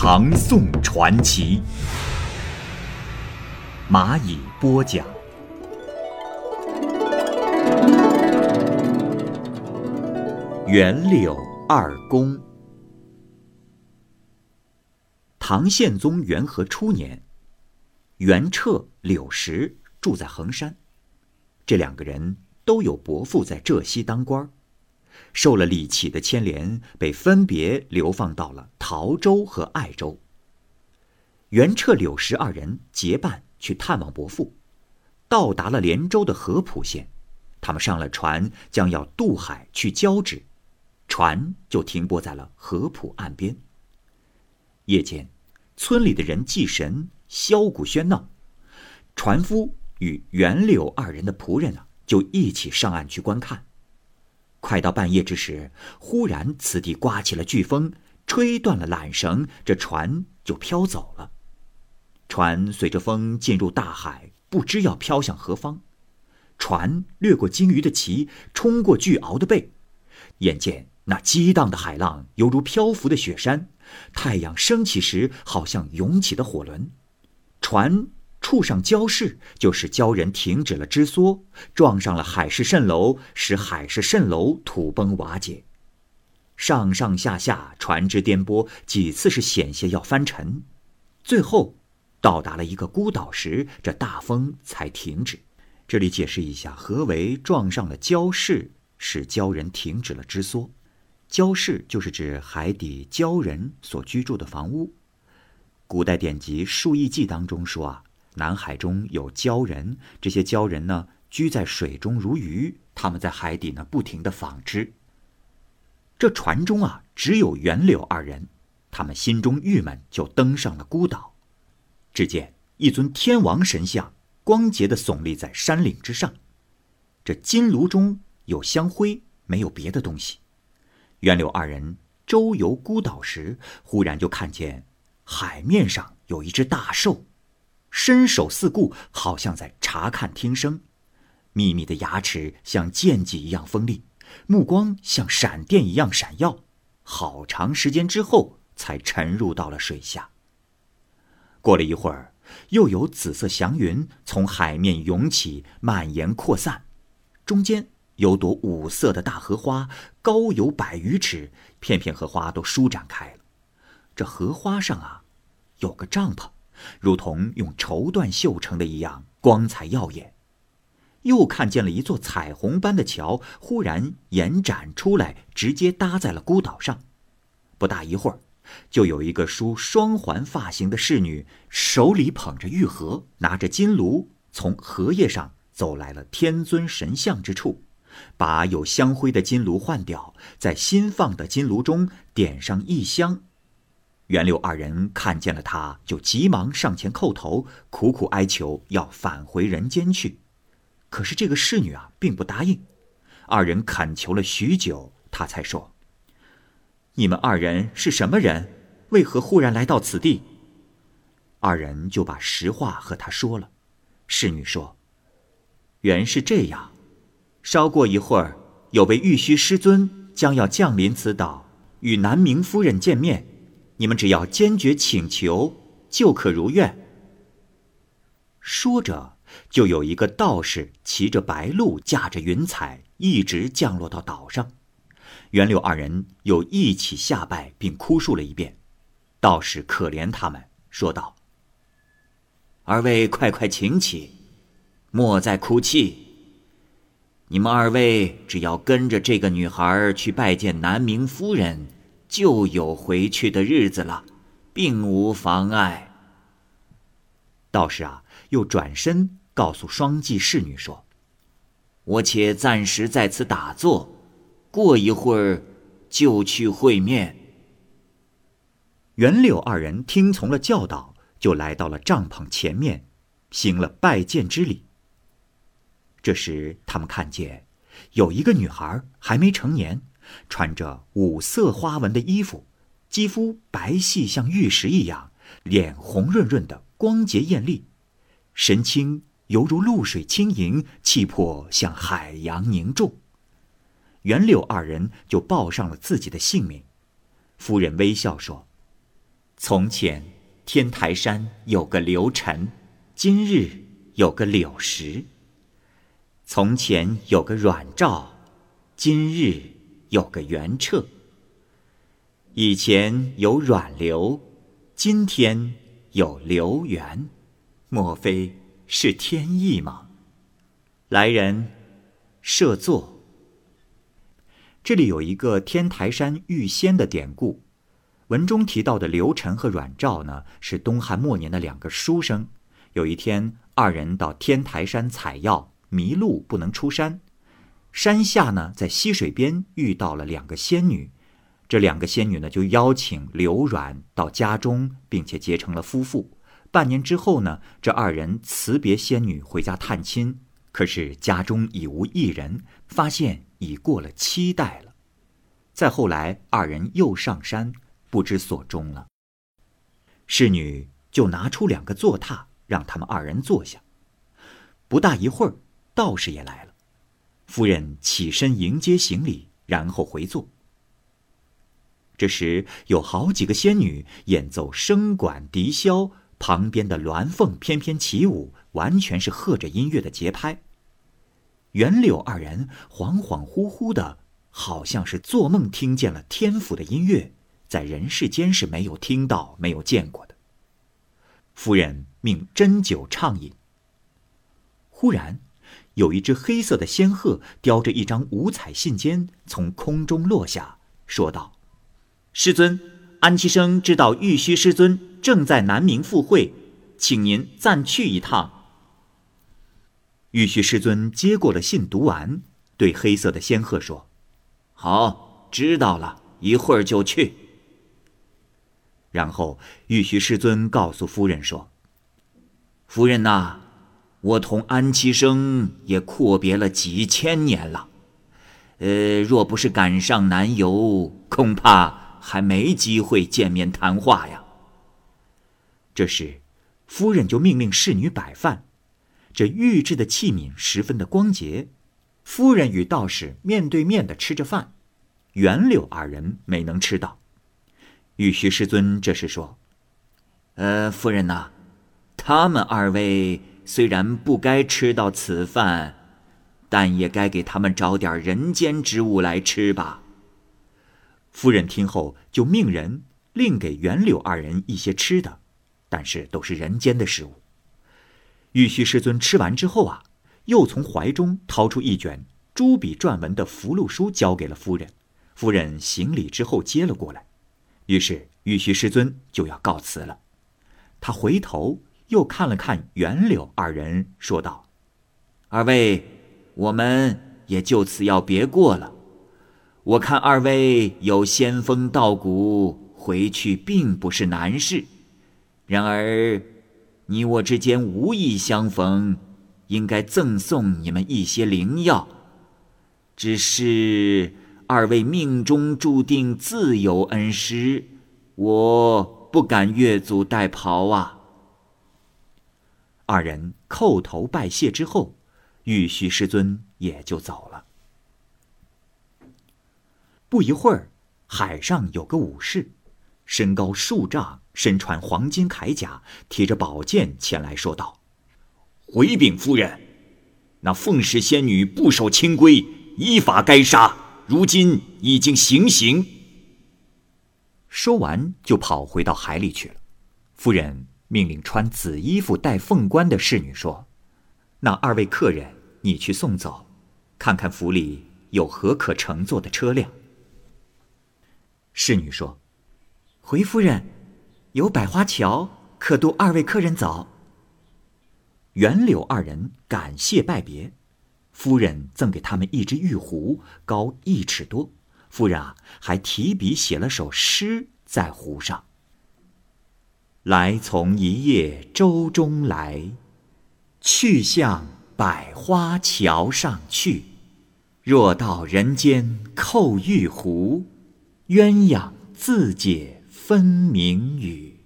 唐宋传奇》，蚂蚁播讲。袁柳二公。唐宪宗元和初年，袁彻、柳石住在衡山，这两个人。都有伯父在浙西当官，受了李祁的牵连，被分别流放到了陶州和爱州。袁彻、柳石二人结伴去探望伯父，到达了连州的合浦县，他们上了船，将要渡海去交趾，船就停泊在了合浦岸边。夜间，村里的人祭神，箫鼓喧闹，船夫与袁柳二人的仆人啊。就一起上岸去观看。快到半夜之时，忽然此地刮起了飓风，吹断了缆绳，这船就飘走了。船随着风进入大海，不知要飘向何方。船掠过鲸鱼的鳍，冲过巨鳌的背。眼见那激荡的海浪犹如漂浮的雪山，太阳升起时好像涌起的火轮，船。触上礁势，就是礁人停止了支缩，撞上了海市蜃楼，使海市蜃楼土崩瓦解。上上下下，船只颠簸，几次是险些要翻沉。最后，到达了一个孤岛时，这大风才停止。这里解释一下，何为撞上了礁势，使礁人停止了支缩？礁势就是指海底礁人所居住的房屋。古代典籍《数亿记》当中说啊。南海中有鲛人，这些鲛人呢居在水中如鱼，他们在海底呢不停的纺织。这船中啊只有袁柳二人，他们心中郁闷，就登上了孤岛。只见一尊天王神像，光洁的耸立在山岭之上。这金炉中有香灰，没有别的东西。袁柳二人周游孤岛时，忽然就看见海面上有一只大兽。伸手四顾，好像在查看听声，密密的牙齿像剑戟一样锋利，目光像闪电一样闪耀。好长时间之后，才沉入到了水下。过了一会儿，又有紫色祥云从海面涌起，蔓延扩散，中间有朵五色的大荷花，高有百余尺，片片荷花都舒展开了。这荷花上啊，有个帐篷。如同用绸缎绣成的一样，光彩耀眼。又看见了一座彩虹般的桥，忽然延展出来，直接搭在了孤岛上。不大一会儿，就有一个梳双环发型的侍女，手里捧着玉盒，拿着金炉，从荷叶上走来了天尊神像之处，把有香灰的金炉换掉，在新放的金炉中点上一香。袁柳二人看见了他，就急忙上前叩头，苦苦哀求要返回人间去。可是这个侍女啊，并不答应。二人恳求了许久，他才说：“你们二人是什么人？为何忽然来到此地？”二人就把实话和他说了。侍女说：“原是这样，稍过一会儿，有位玉虚师尊将要降临此岛，与南明夫人见面。”你们只要坚决请求，就可如愿。说着，就有一个道士骑着白鹿，驾着云彩，一直降落到岛上。袁柳二人又一起下拜，并哭诉了一遍。道士可怜他们，说道：“二位快快请起，莫再哭泣。你们二位只要跟着这个女孩去拜见南明夫人。”就有回去的日子了，并无妨碍。道士啊，又转身告诉双髻侍女说：“我且暂时在此打坐，过一会儿就去会面。”袁柳二人听从了教导，就来到了帐篷前面，行了拜见之礼。这时，他们看见有一个女孩还没成年，穿着五色花纹的衣服，肌肤白皙像玉石一样，脸红润润的，光洁艳丽，神清犹如露水轻盈，气魄像海洋凝重。袁柳二人就报上了自己的姓名。夫人微笑说：“从前天台山有个刘晨，今日有个柳石。从前有个阮兆，今日有个元彻。以前有阮流，今天有刘元，莫非是天意吗？”来人，设座。这里有一个天台山遇仙的典故，文中提到的刘晨和阮肇呢，是东汉末年的两个书生。有一天，二人到天台山采药，迷路不能出山。山下呢，在溪水边遇到了两个仙女，这两个仙女呢，就邀请刘阮到家中，并且结成了夫妇。半年之后呢，这二人辞别仙女，回家探亲。可是家中已无一人，发现已过了七代了。再后来，二人又上山，不知所终了。侍女就拿出两个坐榻，让他们二人坐下。不大一会儿，道士也来了。夫人起身迎接行礼，然后回坐。这时有好几个仙女演奏笙管笛箫，旁边的鸾凤翩翩起舞，完全是和着音乐的节拍。袁柳二人恍恍惚惚的，好像是做梦听见了天府的音乐，在人世间是没有听到、没有见过的。夫人命斟酒畅饮。忽然，有一只黑色的仙鹤叼着一张五彩信笺从空中落下，说道：“师尊，安七生知道玉虚师尊正在南明赴会，请您暂去一趟。”玉虚师尊接过了信，读完，对黑色的仙鹤说：“好，知道了，一会儿就去。”然后玉虚师尊告诉夫人说：“夫人呐，我同安七生也阔别了几千年了，呃，若不是赶上南游，恐怕还没机会见面谈话呀。”这时，夫人就命令侍女摆饭。这玉制的器皿十分的光洁，夫人与道士面对面的吃着饭，袁柳二人没能吃到。玉虚师尊这时说：“呃，夫人呐，他们二位虽然不该吃到此饭，但也该给他们找点人间之物来吃吧。”夫人听后就命人另给袁柳二人一些吃的，但是都是人间的食物。玉虚师尊吃完之后啊，又从怀中掏出一卷朱笔撰文的符箓书，交给了夫人。夫人行礼之后接了过来，于是玉虚师尊就要告辞了。他回头又看了看袁柳二人，说道：“二位，我们也就此要别过了。我看二位有仙风道骨，回去并不是难事。然而……”你我之间无意相逢，应该赠送你们一些灵药。只是二位命中注定自有恩师，我不敢越俎代庖啊。二人叩头拜谢之后，玉虚师尊也就走了。不一会儿，海上有个武士，身高数丈。身穿黄金铠甲，提着宝剑前来说道：“回禀夫人，那凤氏仙女不守清规，依法该杀，如今已经行刑。”说完就跑回到海里去了。夫人命令穿紫衣服、戴凤冠的侍女说：“那二位客人，你去送走，看看府里有何可乘坐的车辆。”侍女说：“回夫人。”有百花桥可渡二位客人走。袁柳二人感谢拜别，夫人赠给他们一只玉壶，高一尺多。夫人啊，还提笔写了首诗在壶上。来从一叶舟中来，去向百花桥上去。若到人间叩玉壶，鸳鸯自解分明语。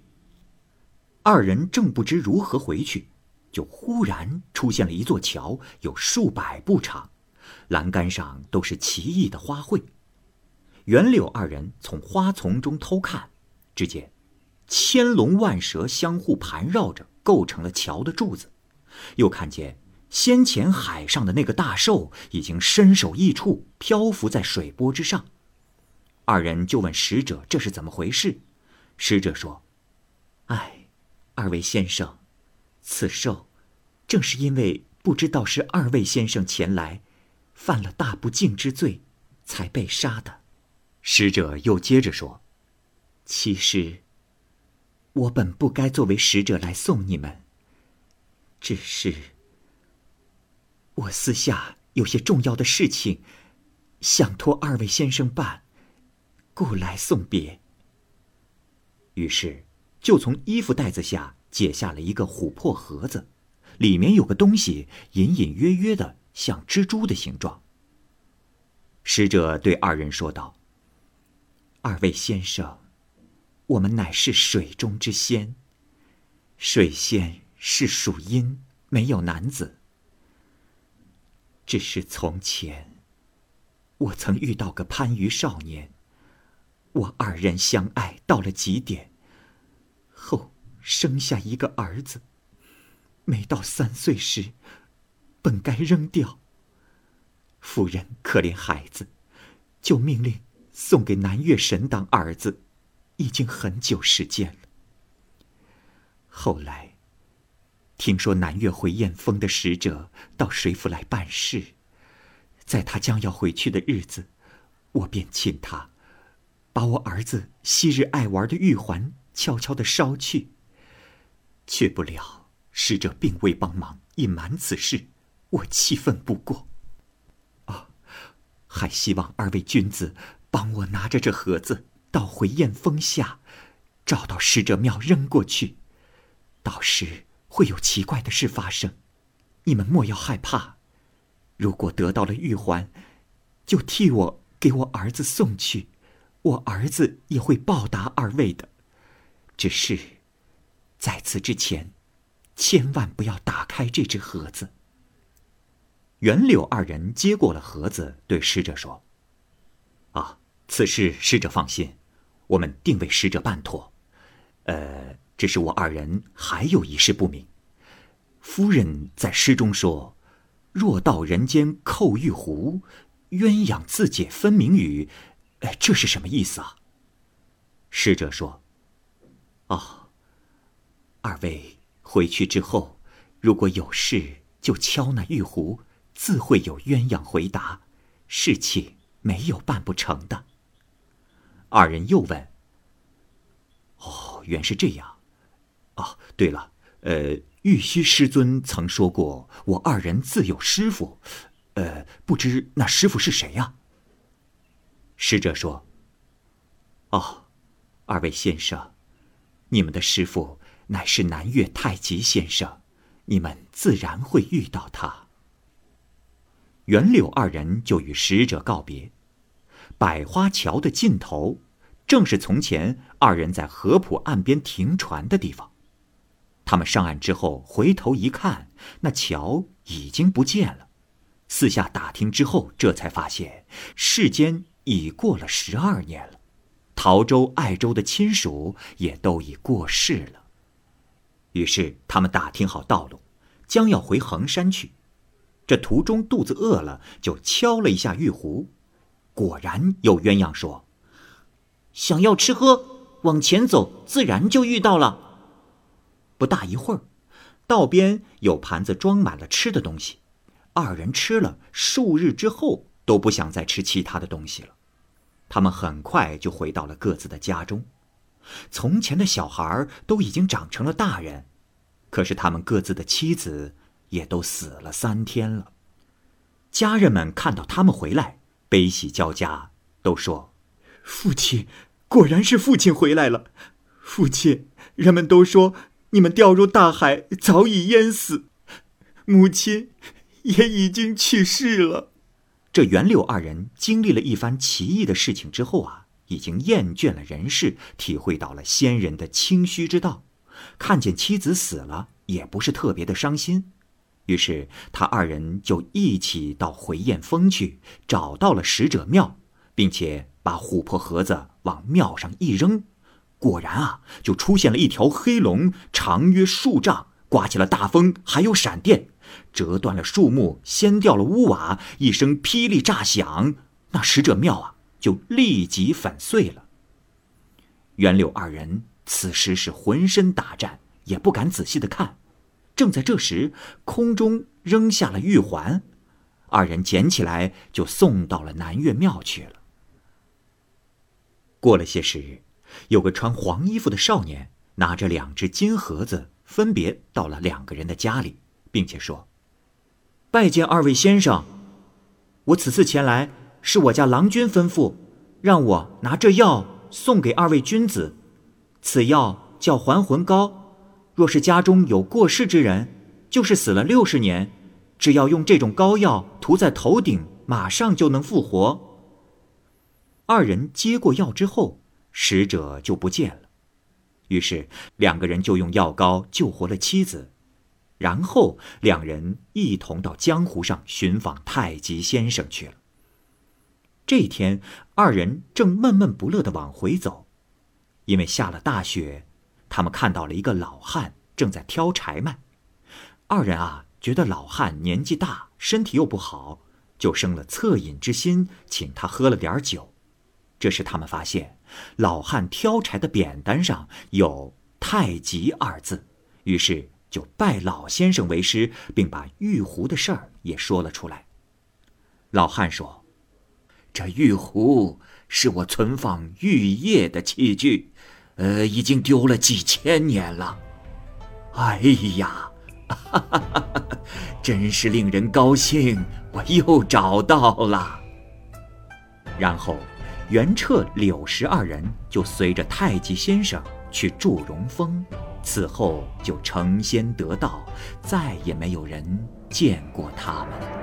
二人正不知如何回去，就忽然出现了一座桥，有数百步长，栏杆上都是奇异的花卉。袁柳二人从花丛中偷看，只见千龙万蛇相互盘绕着，构成了桥的柱子。又看见先前海上的那个大兽已经身首异处，漂浮在水波之上。二人就问使者：“这是怎么回事？”使者说：“哎，二位先生，此兽正是因为不知道是二位先生前来，犯了大不敬之罪，才被杀的。”使者又接着说：“其实，我本不该作为使者来送你们。只是，我私下有些重要的事情，想托二位先生办，故来送别。”于是，就从衣服袋子下解下了一个琥珀盒子，里面有个东西，隐隐约约的像蜘蛛的形状。使者对二人说道。二位先生，我们乃是水中之仙。水仙是属阴，没有男子。只是从前，我曾遇到个番禺少年，我二人相爱到了极点，后生下一个儿子。没到三岁时，本该扔掉。夫人可怜孩子，就命令。送给南岳神当儿子，已经很久时间了。后来，听说南岳回燕峰的使者到水府来办事，在他将要回去的日子，我便请他，把我儿子昔日爱玩的玉环悄悄的烧去。却不料使者并未帮忙，隐瞒此事，我气愤不过。啊，还希望二位君子。帮我拿着这盒子到回雁峰下，找到使者庙扔过去，到时会有奇怪的事发生，你们莫要害怕。如果得到了玉环，就替我给我儿子送去，我儿子也会报答二位的。只是在此之前，千万不要打开这只盒子。袁柳二人接过了盒子，对使者说：“啊。”此事使者放心，我们定为使者办妥。呃，只是我二人还有一事不明。夫人在诗中说：“若到人间叩玉壶，鸳鸯自解分明语。”哎，这是什么意思啊？使者说：“哦，二位回去之后，如果有事就敲那玉壶，自会有鸳鸯回答。事情没有办不成的。”二人又问：“哦，原是这样。哦，对了，呃，玉虚师尊曾说过，我二人自有师傅，呃，不知那师傅是谁呀？”使者说：“哦，二位先生，你们的师傅乃是南岳太极先生，你们自然会遇到他。”袁柳二人就与使者告别。百花桥的尽头，正是从前二人在河浦岸边停船的地方。他们上岸之后，回头一看，那桥已经不见了。四下打听之后，这才发现世间已过了十二年了，陶州、爱州的亲属也都已过世了。于是他们打听好道路，将要回衡山去。这途中肚子饿了，就敲了一下玉壶。果然有鸳鸯说：“想要吃喝，往前走，自然就遇到了。”不大一会儿，道边有盘子装满了吃的东西，二人吃了数日之后都不想再吃其他的东西了。他们很快就回到了各自的家中。从前的小孩都已经长成了大人，可是他们各自的妻子也都死了三天了。家人们看到他们回来。悲喜交加，都说：“父亲，果然是父亲回来了。父亲，人们都说你们掉入大海早已淹死，母亲也已经去世了。这袁柳二人经历了一番奇异的事情之后啊，已经厌倦了人世，体会到了先人的清虚之道，看见妻子死了，也不是特别的伤心。于是他二人就一起到回雁峰去，找到了使者庙，并且把琥珀盒子往庙上一扔。果然啊，就出现了一条黑龙，长约数丈，刮起了大风，还有闪电，折断了树木，掀掉了屋瓦，一声霹雳炸响，那使者庙啊就立即粉碎了。袁柳二人此时是浑身打颤，也不敢仔细的看。正在这时，空中扔下了玉环，二人捡起来就送到了南岳庙去了。过了些时日。有个穿黄衣服的少年拿着两只金盒子，分别到了两个人的家里，并且说：“拜见二位先生，我此次前来是我家郎君吩咐，让我拿这药送给二位君子。此药叫还魂膏，若是家中有过世之人，就是死了六十年，只要用这种膏药涂在头顶，马上就能复活。”二人接过药之后。使者就不见了，于是两个人就用药膏救活了妻子，然后两人一同到江湖上寻访太极先生去了。这一天，二人正闷闷不乐的往回走，因为下了大雪，他们看到了一个老汉正在挑柴卖。二人啊，觉得老汉年纪大，身体又不好，就生了恻隐之心，请他喝了点酒。这时他们发现。老汉挑柴的扁担上有“太极”二字，于是就拜老先生为师，并把玉壶的事儿也说了出来。老汉说：“这玉壶是我存放玉液的器具，呃，已经丢了几千年了。哎呀，哈哈哈哈真是令人高兴，我又找到了。”然后。袁彻、柳石二人就随着太极先生去祝融峰，此后就成仙得道，再也没有人见过他们。